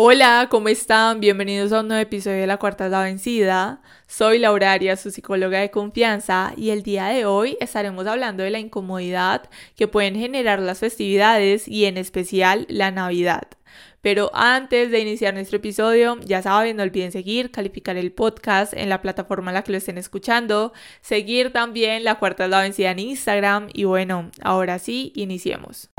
Hola, ¿cómo están? Bienvenidos a un nuevo episodio de La Cuarta es la Vencida. Soy Laura Arias, su psicóloga de confianza, y el día de hoy estaremos hablando de la incomodidad que pueden generar las festividades y en especial la Navidad. Pero antes de iniciar nuestro episodio, ya saben, no olviden seguir, calificar el podcast en la plataforma en la que lo estén escuchando, seguir también La Cuarta es la Vencida en Instagram y bueno, ahora sí, iniciemos.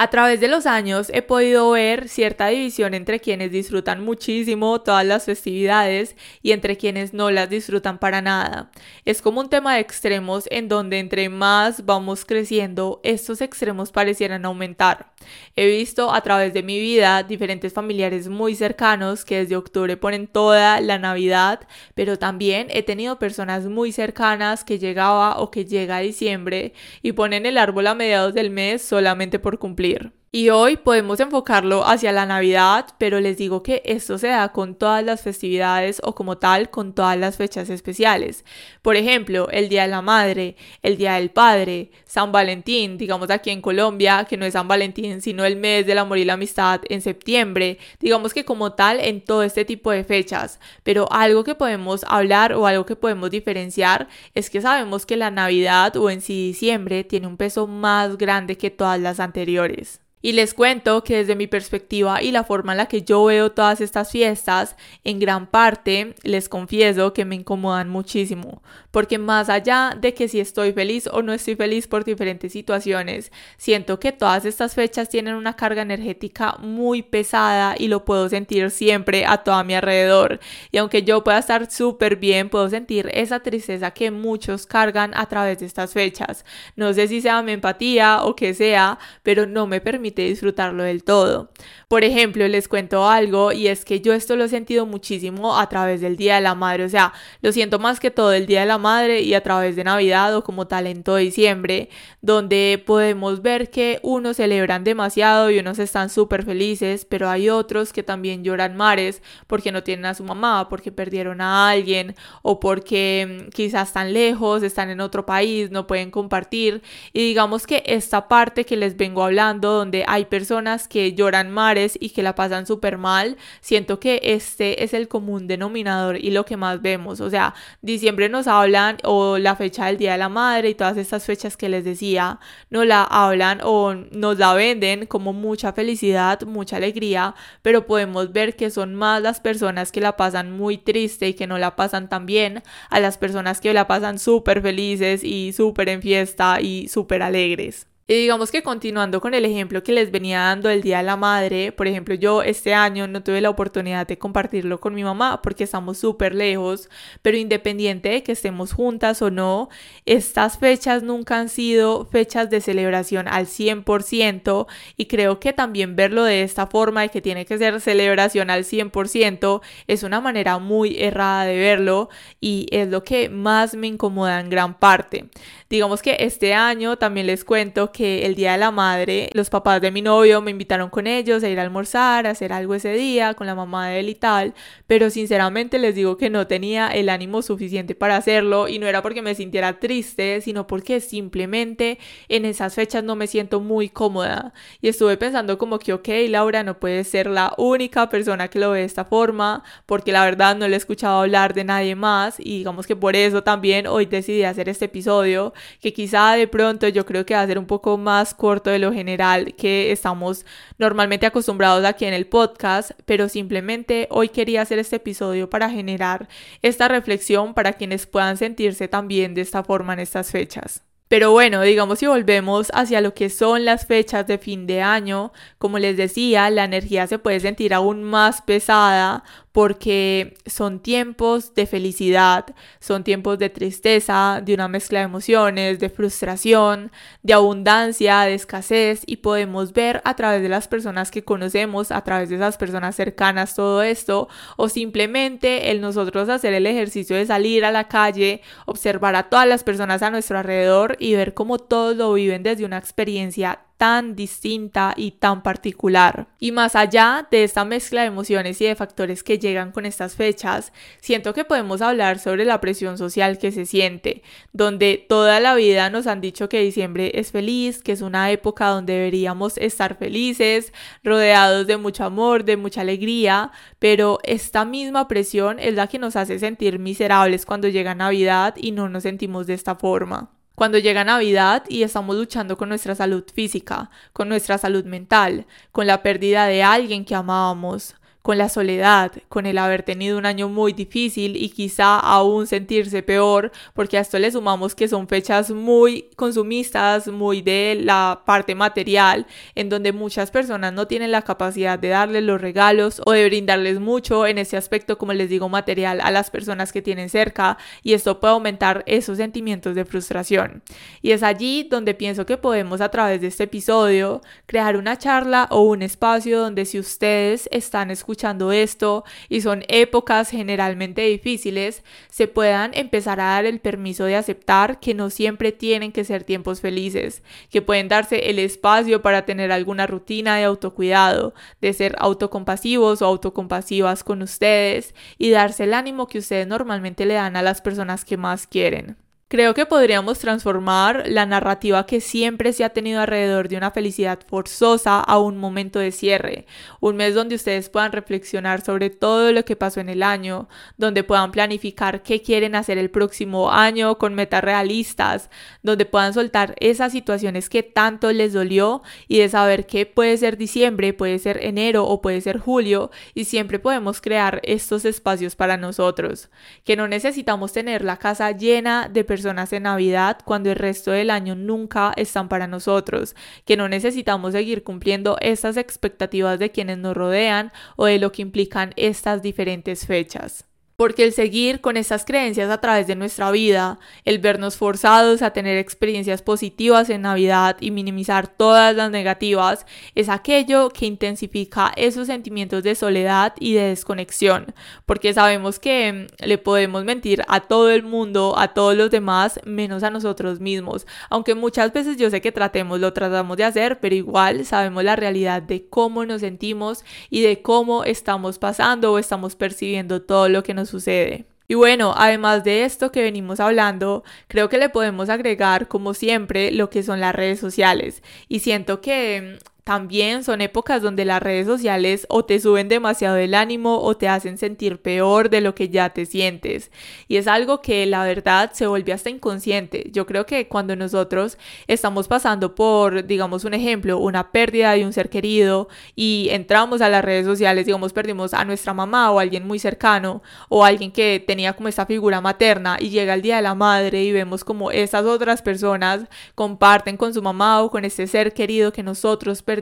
A través de los años he podido ver cierta división entre quienes disfrutan muchísimo todas las festividades y entre quienes no las disfrutan para nada. Es como un tema de extremos en donde entre más vamos creciendo, estos extremos parecieran aumentar. He visto a través de mi vida diferentes familiares muy cercanos que desde octubre ponen toda la Navidad, pero también he tenido personas muy cercanas que llegaba o que llega a diciembre y ponen el árbol a mediados del mes solamente por cumplir följer y hoy podemos enfocarlo hacia la Navidad, pero les digo que esto se da con todas las festividades o como tal con todas las fechas especiales. Por ejemplo, el Día de la Madre, el Día del Padre, San Valentín, digamos aquí en Colombia, que no es San Valentín, sino el mes del amor y la amistad en septiembre, digamos que como tal en todo este tipo de fechas. Pero algo que podemos hablar o algo que podemos diferenciar es que sabemos que la Navidad o en sí diciembre tiene un peso más grande que todas las anteriores. Y les cuento que desde mi perspectiva y la forma en la que yo veo todas estas fiestas, en gran parte les confieso que me incomodan muchísimo, porque más allá de que si estoy feliz o no estoy feliz por diferentes situaciones, siento que todas estas fechas tienen una carga energética muy pesada y lo puedo sentir siempre a todo mi alrededor. Y aunque yo pueda estar súper bien, puedo sentir esa tristeza que muchos cargan a través de estas fechas. No sé si sea mi empatía o que sea, pero no me permite disfrutarlo del todo. Por ejemplo, les cuento algo y es que yo esto lo he sentido muchísimo a través del Día de la Madre, o sea, lo siento más que todo el Día de la Madre y a través de Navidad o como talento de diciembre, donde podemos ver que unos celebran demasiado y unos están súper felices, pero hay otros que también lloran mares porque no tienen a su mamá, porque perdieron a alguien o porque mm, quizás están lejos, están en otro país, no pueden compartir. Y digamos que esta parte que les vengo hablando, donde hay personas que lloran mares y que la pasan súper mal, siento que este es el común denominador y lo que más vemos. O sea, diciembre nos hablan o la fecha del Día de la Madre y todas estas fechas que les decía, nos la hablan o nos la venden como mucha felicidad, mucha alegría, pero podemos ver que son más las personas que la pasan muy triste y que no la pasan tan bien a las personas que la pasan súper felices y súper en fiesta y súper alegres. Y digamos que continuando con el ejemplo que les venía dando el Día de la Madre, por ejemplo, yo este año no tuve la oportunidad de compartirlo con mi mamá porque estamos súper lejos, pero independiente de que estemos juntas o no, estas fechas nunca han sido fechas de celebración al 100% y creo que también verlo de esta forma de que tiene que ser celebración al 100% es una manera muy errada de verlo y es lo que más me incomoda en gran parte. Digamos que este año también les cuento que el Día de la Madre, los papás de mi novio me invitaron con ellos a ir a almorzar, a hacer algo ese día con la mamá de él y tal, pero sinceramente les digo que no tenía el ánimo suficiente para hacerlo y no era porque me sintiera triste, sino porque simplemente en esas fechas no me siento muy cómoda. Y estuve pensando como que ok, Laura no puede ser la única persona que lo ve de esta forma, porque la verdad no le he escuchado hablar de nadie más y digamos que por eso también hoy decidí hacer este episodio que quizá de pronto yo creo que va a ser un poco más corto de lo general que estamos normalmente acostumbrados aquí en el podcast, pero simplemente hoy quería hacer este episodio para generar esta reflexión para quienes puedan sentirse también de esta forma en estas fechas. Pero bueno, digamos si volvemos hacia lo que son las fechas de fin de año, como les decía, la energía se puede sentir aún más pesada porque son tiempos de felicidad, son tiempos de tristeza, de una mezcla de emociones, de frustración, de abundancia, de escasez y podemos ver a través de las personas que conocemos, a través de esas personas cercanas todo esto o simplemente el nosotros hacer el ejercicio de salir a la calle, observar a todas las personas a nuestro alrededor y ver cómo todos lo viven desde una experiencia tan distinta y tan particular. Y más allá de esta mezcla de emociones y de factores que llegan con estas fechas, siento que podemos hablar sobre la presión social que se siente, donde toda la vida nos han dicho que diciembre es feliz, que es una época donde deberíamos estar felices, rodeados de mucho amor, de mucha alegría, pero esta misma presión es la que nos hace sentir miserables cuando llega Navidad y no nos sentimos de esta forma cuando llega Navidad y estamos luchando con nuestra salud física, con nuestra salud mental, con la pérdida de alguien que amábamos, con la soledad, con el haber tenido un año muy difícil y quizá aún sentirse peor, porque a esto le sumamos que son fechas muy consumistas, muy de la parte material, en donde muchas personas no tienen la capacidad de darles los regalos o de brindarles mucho en ese aspecto, como les digo, material a las personas que tienen cerca y esto puede aumentar esos sentimientos de frustración. Y es allí donde pienso que podemos a través de este episodio crear una charla o un espacio donde si ustedes están escuchando escuchando esto y son épocas generalmente difíciles, se puedan empezar a dar el permiso de aceptar que no siempre tienen que ser tiempos felices, que pueden darse el espacio para tener alguna rutina de autocuidado, de ser autocompasivos o autocompasivas con ustedes y darse el ánimo que ustedes normalmente le dan a las personas que más quieren. Creo que podríamos transformar la narrativa que siempre se ha tenido alrededor de una felicidad forzosa a un momento de cierre, un mes donde ustedes puedan reflexionar sobre todo lo que pasó en el año, donde puedan planificar qué quieren hacer el próximo año con metas realistas, donde puedan soltar esas situaciones que tanto les dolió y de saber que puede ser diciembre, puede ser enero o puede ser julio y siempre podemos crear estos espacios para nosotros, que no necesitamos tener la casa llena de personas personas en Navidad cuando el resto del año nunca están para nosotros, que no necesitamos seguir cumpliendo estas expectativas de quienes nos rodean o de lo que implican estas diferentes fechas. Porque el seguir con esas creencias a través de nuestra vida, el vernos forzados a tener experiencias positivas en Navidad y minimizar todas las negativas, es aquello que intensifica esos sentimientos de soledad y de desconexión. Porque sabemos que mm, le podemos mentir a todo el mundo, a todos los demás, menos a nosotros mismos. Aunque muchas veces yo sé que tratemos, lo tratamos de hacer, pero igual sabemos la realidad de cómo nos sentimos y de cómo estamos pasando o estamos percibiendo todo lo que nos sucede. Y bueno, además de esto que venimos hablando, creo que le podemos agregar, como siempre, lo que son las redes sociales. Y siento que también son épocas donde las redes sociales o te suben demasiado el ánimo o te hacen sentir peor de lo que ya te sientes. Y es algo que la verdad se vuelve hasta inconsciente. Yo creo que cuando nosotros estamos pasando por, digamos un ejemplo, una pérdida de un ser querido y entramos a las redes sociales, digamos perdimos a nuestra mamá o alguien muy cercano o alguien que tenía como esta figura materna y llega el día de la madre y vemos como esas otras personas comparten con su mamá o con este ser querido que nosotros perdimos,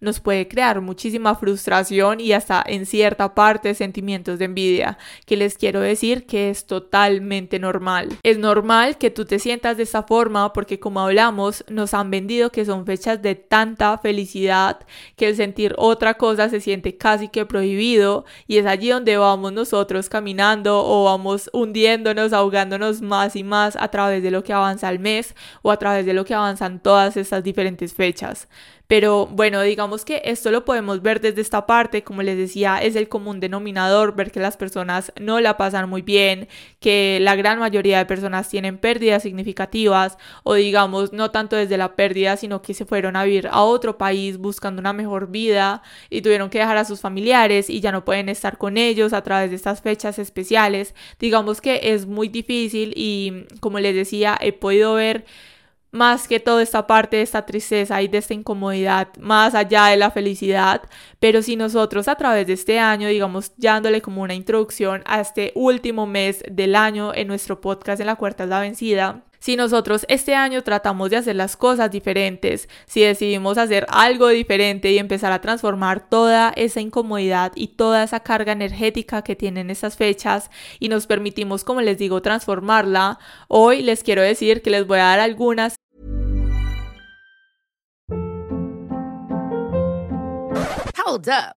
nos puede crear muchísima frustración y hasta en cierta parte sentimientos de envidia, que les quiero decir que es totalmente normal. Es normal que tú te sientas de esta forma porque como hablamos, nos han vendido que son fechas de tanta felicidad que el sentir otra cosa se siente casi que prohibido y es allí donde vamos nosotros caminando o vamos hundiéndonos, ahogándonos más y más a través de lo que avanza el mes o a través de lo que avanzan todas estas diferentes fechas. Pero bueno, digamos que esto lo podemos ver desde esta parte, como les decía, es el común denominador, ver que las personas no la pasan muy bien, que la gran mayoría de personas tienen pérdidas significativas o digamos no tanto desde la pérdida, sino que se fueron a vivir a otro país buscando una mejor vida y tuvieron que dejar a sus familiares y ya no pueden estar con ellos a través de estas fechas especiales. Digamos que es muy difícil y como les decía, he podido ver más que toda esta parte de esta tristeza y de esta incomodidad, más allá de la felicidad, pero si nosotros a través de este año, digamos, dándole como una introducción a este último mes del año en nuestro podcast en la cuarta es la vencida, si nosotros este año tratamos de hacer las cosas diferentes, si decidimos hacer algo diferente y empezar a transformar toda esa incomodidad y toda esa carga energética que tienen esas fechas y nos permitimos, como les digo, transformarla, hoy les quiero decir que les voy a dar algunas Hold up.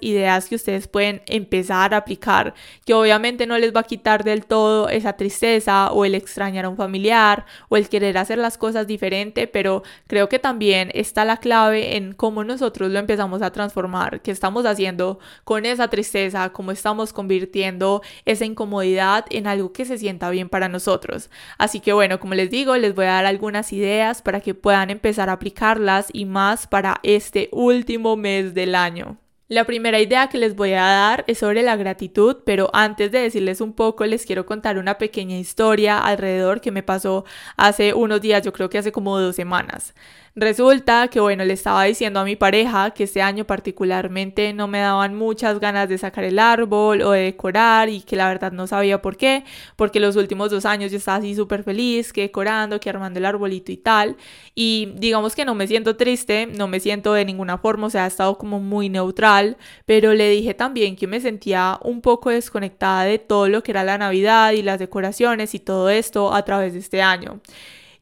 Ideas que ustedes pueden empezar a aplicar, que obviamente no les va a quitar del todo esa tristeza o el extrañar a un familiar o el querer hacer las cosas diferente, pero creo que también está la clave en cómo nosotros lo empezamos a transformar, qué estamos haciendo con esa tristeza, cómo estamos convirtiendo esa incomodidad en algo que se sienta bien para nosotros. Así que bueno, como les digo, les voy a dar algunas ideas para que puedan empezar a aplicarlas y más para este último mes del año. La primera idea que les voy a dar es sobre la gratitud, pero antes de decirles un poco les quiero contar una pequeña historia alrededor que me pasó hace unos días, yo creo que hace como dos semanas. Resulta que, bueno, le estaba diciendo a mi pareja que este año particularmente no me daban muchas ganas de sacar el árbol o de decorar y que la verdad no sabía por qué, porque los últimos dos años yo estaba así súper feliz, que decorando, que armando el arbolito y tal. Y digamos que no me siento triste, no me siento de ninguna forma, o sea, ha estado como muy neutral, pero le dije también que me sentía un poco desconectada de todo lo que era la Navidad y las decoraciones y todo esto a través de este año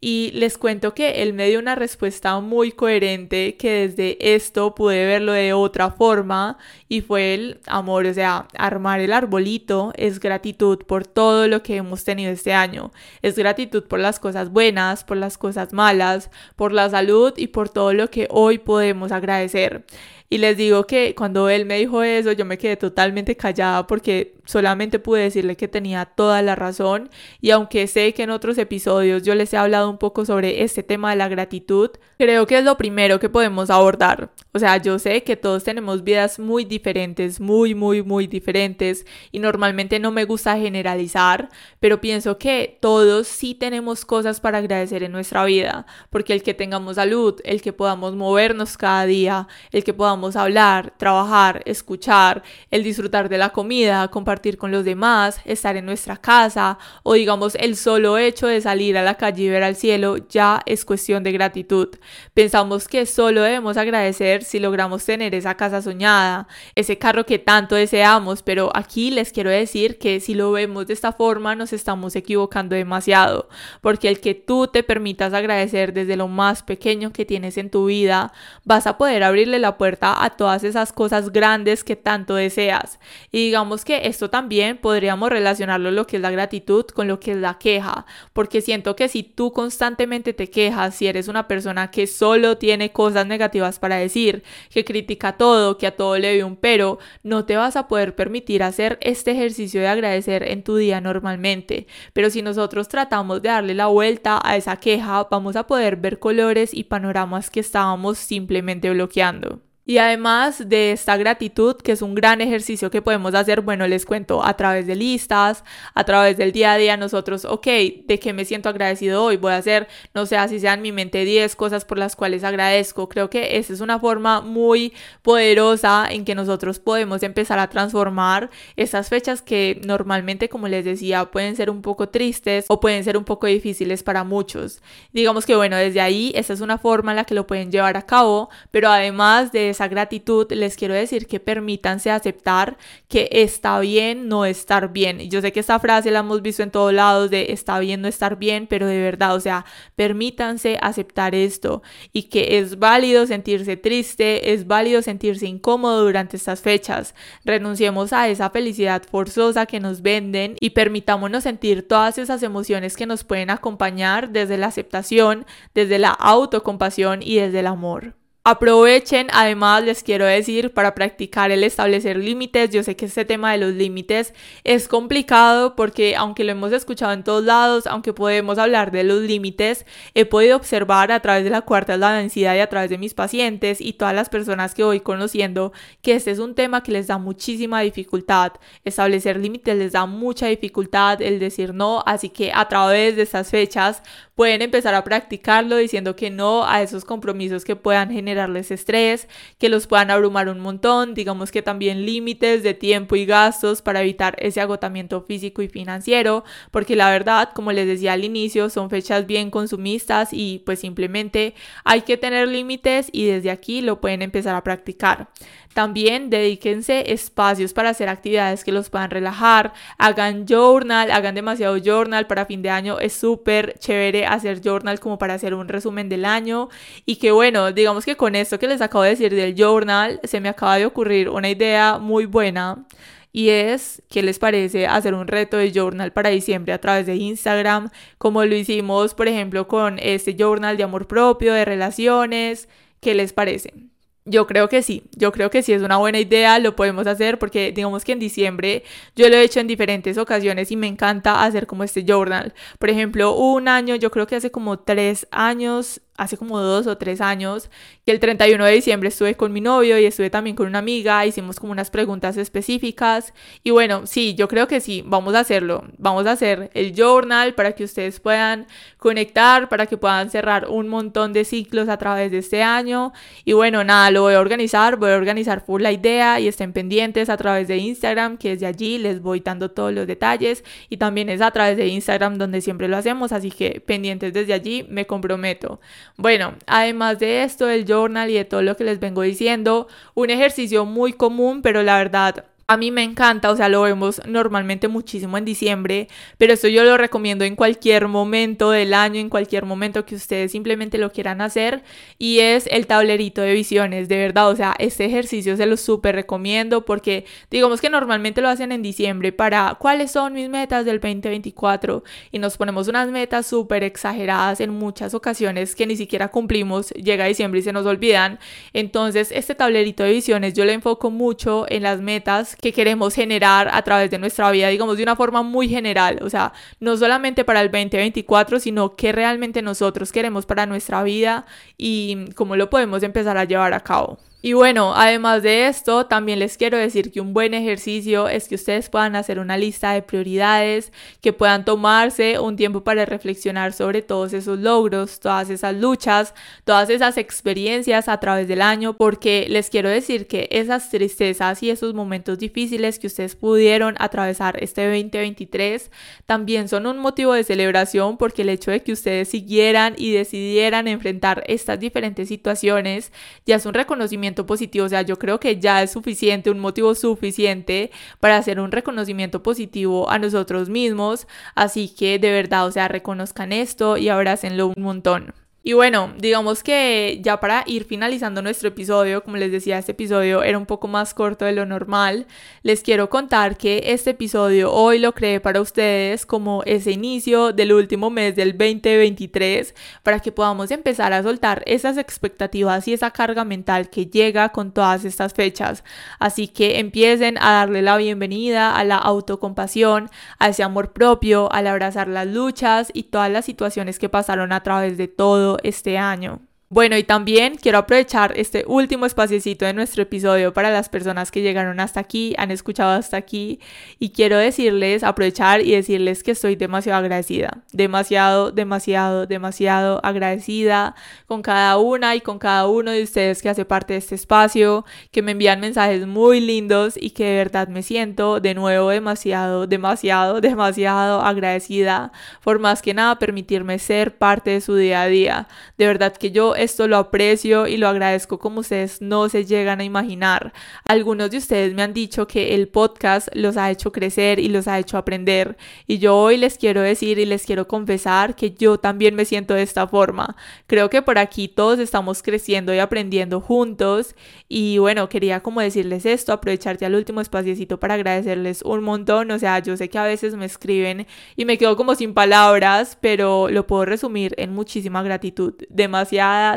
y les cuento que él me dio una respuesta muy coherente que desde esto pude verlo de otra forma y fue el amor, o sea, armar el arbolito es gratitud por todo lo que hemos tenido este año, es gratitud por las cosas buenas, por las cosas malas, por la salud y por todo lo que hoy podemos agradecer. Y les digo que cuando él me dijo eso, yo me quedé totalmente callada porque solamente pude decirle que tenía toda la razón. Y aunque sé que en otros episodios yo les he hablado un poco sobre este tema de la gratitud, creo que es lo primero que podemos abordar. O sea, yo sé que todos tenemos vidas muy diferentes, muy, muy, muy diferentes. Y normalmente no me gusta generalizar, pero pienso que todos sí tenemos cosas para agradecer en nuestra vida. Porque el que tengamos salud, el que podamos movernos cada día, el que podamos digamos hablar, trabajar, escuchar, el disfrutar de la comida, compartir con los demás, estar en nuestra casa o digamos el solo hecho de salir a la calle y ver al cielo ya es cuestión de gratitud. Pensamos que solo debemos agradecer si logramos tener esa casa soñada, ese carro que tanto deseamos, pero aquí les quiero decir que si lo vemos de esta forma nos estamos equivocando demasiado, porque el que tú te permitas agradecer desde lo más pequeño que tienes en tu vida, vas a poder abrirle la puerta a todas esas cosas grandes que tanto deseas. Y digamos que esto también podríamos relacionarlo lo que es la gratitud con lo que es la queja, porque siento que si tú constantemente te quejas, si eres una persona que solo tiene cosas negativas para decir, que critica todo, que a todo le ve un pero, no te vas a poder permitir hacer este ejercicio de agradecer en tu día normalmente. Pero si nosotros tratamos de darle la vuelta a esa queja, vamos a poder ver colores y panoramas que estábamos simplemente bloqueando. Y además de esta gratitud, que es un gran ejercicio que podemos hacer, bueno, les cuento a través de listas, a través del día a día, nosotros, ok, ¿de qué me siento agradecido hoy? Voy a hacer, no sé, así sean en mi mente 10 cosas por las cuales agradezco. Creo que esa es una forma muy poderosa en que nosotros podemos empezar a transformar esas fechas que normalmente, como les decía, pueden ser un poco tristes o pueden ser un poco difíciles para muchos. Digamos que, bueno, desde ahí, esa es una forma en la que lo pueden llevar a cabo, pero además de esa gratitud, les quiero decir que permítanse aceptar que está bien no estar bien. Yo sé que esta frase la hemos visto en todos lados de está bien no estar bien, pero de verdad, o sea, permítanse aceptar esto y que es válido sentirse triste, es válido sentirse incómodo durante estas fechas. Renunciemos a esa felicidad forzosa que nos venden y permitámonos sentir todas esas emociones que nos pueden acompañar desde la aceptación, desde la autocompasión y desde el amor. Aprovechen, además les quiero decir, para practicar el establecer límites. Yo sé que este tema de los límites es complicado porque aunque lo hemos escuchado en todos lados, aunque podemos hablar de los límites, he podido observar a través de la cuarta la densidad y a través de mis pacientes y todas las personas que voy conociendo que este es un tema que les da muchísima dificultad. Establecer límites les da mucha dificultad el decir no, así que a través de estas fechas pueden empezar a practicarlo diciendo que no a esos compromisos que puedan generarles estrés, que los puedan abrumar un montón, digamos que también límites de tiempo y gastos para evitar ese agotamiento físico y financiero, porque la verdad, como les decía al inicio, son fechas bien consumistas y pues simplemente hay que tener límites y desde aquí lo pueden empezar a practicar. También dedíquense espacios para hacer actividades que los puedan relajar, hagan journal, hagan demasiado journal para fin de año, es súper chévere hacer journal como para hacer un resumen del año. Y que bueno, digamos que con esto que les acabo de decir del journal, se me acaba de ocurrir una idea muy buena. Y es qué les parece hacer un reto de journal para diciembre a través de Instagram, como lo hicimos por ejemplo con este journal de amor propio, de relaciones, ¿qué les parece? Yo creo que sí, yo creo que sí es una buena idea, lo podemos hacer porque digamos que en diciembre yo lo he hecho en diferentes ocasiones y me encanta hacer como este journal. Por ejemplo, un año, yo creo que hace como tres años hace como dos o tres años, que el 31 de diciembre estuve con mi novio y estuve también con una amiga, hicimos como unas preguntas específicas y bueno, sí, yo creo que sí, vamos a hacerlo, vamos a hacer el journal para que ustedes puedan conectar, para que puedan cerrar un montón de ciclos a través de este año y bueno, nada, lo voy a organizar, voy a organizar por la idea y estén pendientes a través de Instagram, que desde allí les voy dando todos los detalles y también es a través de Instagram donde siempre lo hacemos, así que pendientes desde allí, me comprometo. Bueno, además de esto, del journal y de todo lo que les vengo diciendo, un ejercicio muy común, pero la verdad a mí me encanta, o sea, lo vemos normalmente muchísimo en diciembre, pero esto yo lo recomiendo en cualquier momento del año, en cualquier momento que ustedes simplemente lo quieran hacer, y es el tablerito de visiones, de verdad, o sea, este ejercicio se lo súper recomiendo porque digamos que normalmente lo hacen en diciembre para cuáles son mis metas del 2024 y nos ponemos unas metas súper exageradas en muchas ocasiones que ni siquiera cumplimos, llega diciembre y se nos olvidan, entonces este tablerito de visiones yo le enfoco mucho en las metas que queremos generar a través de nuestra vida, digamos, de una forma muy general, o sea, no solamente para el 2024, sino que realmente nosotros queremos para nuestra vida y cómo lo podemos empezar a llevar a cabo. Y bueno, además de esto, también les quiero decir que un buen ejercicio es que ustedes puedan hacer una lista de prioridades, que puedan tomarse un tiempo para reflexionar sobre todos esos logros, todas esas luchas, todas esas experiencias a través del año, porque les quiero decir que esas tristezas y esos momentos difíciles que ustedes pudieron atravesar este 2023 también son un motivo de celebración porque el hecho de que ustedes siguieran y decidieran enfrentar estas diferentes situaciones ya es un reconocimiento positivo. O sea, yo creo que ya es suficiente, un motivo suficiente para hacer un reconocimiento positivo a nosotros mismos. Así que de verdad, o sea, reconozcan esto y abrácenlo un montón. Y bueno, digamos que ya para ir finalizando nuestro episodio, como les decía, este episodio era un poco más corto de lo normal, les quiero contar que este episodio hoy lo creé para ustedes como ese inicio del último mes del 2023, para que podamos empezar a soltar esas expectativas y esa carga mental que llega con todas estas fechas. Así que empiecen a darle la bienvenida a la autocompasión, a ese amor propio, al abrazar las luchas y todas las situaciones que pasaron a través de todo este año. Bueno, y también quiero aprovechar este último espaciecito de nuestro episodio para las personas que llegaron hasta aquí, han escuchado hasta aquí, y quiero decirles, aprovechar y decirles que estoy demasiado agradecida, demasiado, demasiado, demasiado agradecida con cada una y con cada uno de ustedes que hace parte de este espacio, que me envían mensajes muy lindos y que de verdad me siento de nuevo demasiado, demasiado, demasiado agradecida por más que nada permitirme ser parte de su día a día. De verdad que yo esto lo aprecio y lo agradezco como ustedes no se llegan a imaginar. Algunos de ustedes me han dicho que el podcast los ha hecho crecer y los ha hecho aprender. Y yo hoy les quiero decir y les quiero confesar que yo también me siento de esta forma. Creo que por aquí todos estamos creciendo y aprendiendo juntos. Y bueno, quería como decirles esto, aprovecharte al último espaciecito para agradecerles un montón. O sea, yo sé que a veces me escriben y me quedo como sin palabras, pero lo puedo resumir en muchísima gratitud.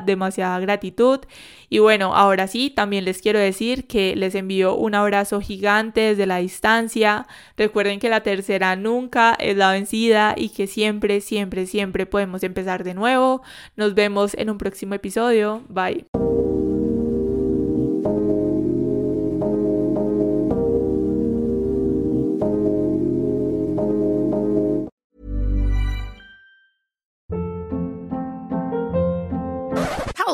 Demasiada gratitud. Y bueno, ahora sí, también les quiero decir que les envío un abrazo gigante desde la distancia. Recuerden que la tercera nunca es la vencida y que siempre, siempre, siempre podemos empezar de nuevo. Nos vemos en un próximo episodio. Bye.